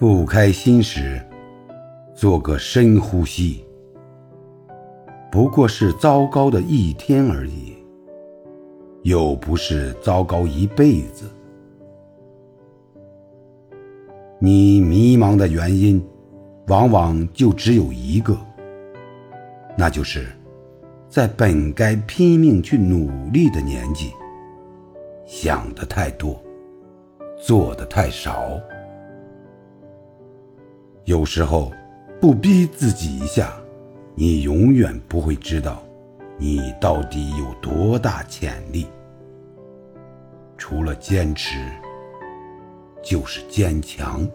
不开心时，做个深呼吸。不过是糟糕的一天而已，又不是糟糕一辈子。你迷茫的原因，往往就只有一个，那就是在本该拼命去努力的年纪，想的太多，做的太少。有时候，不逼自己一下。你永远不会知道，你到底有多大潜力。除了坚持，就是坚强。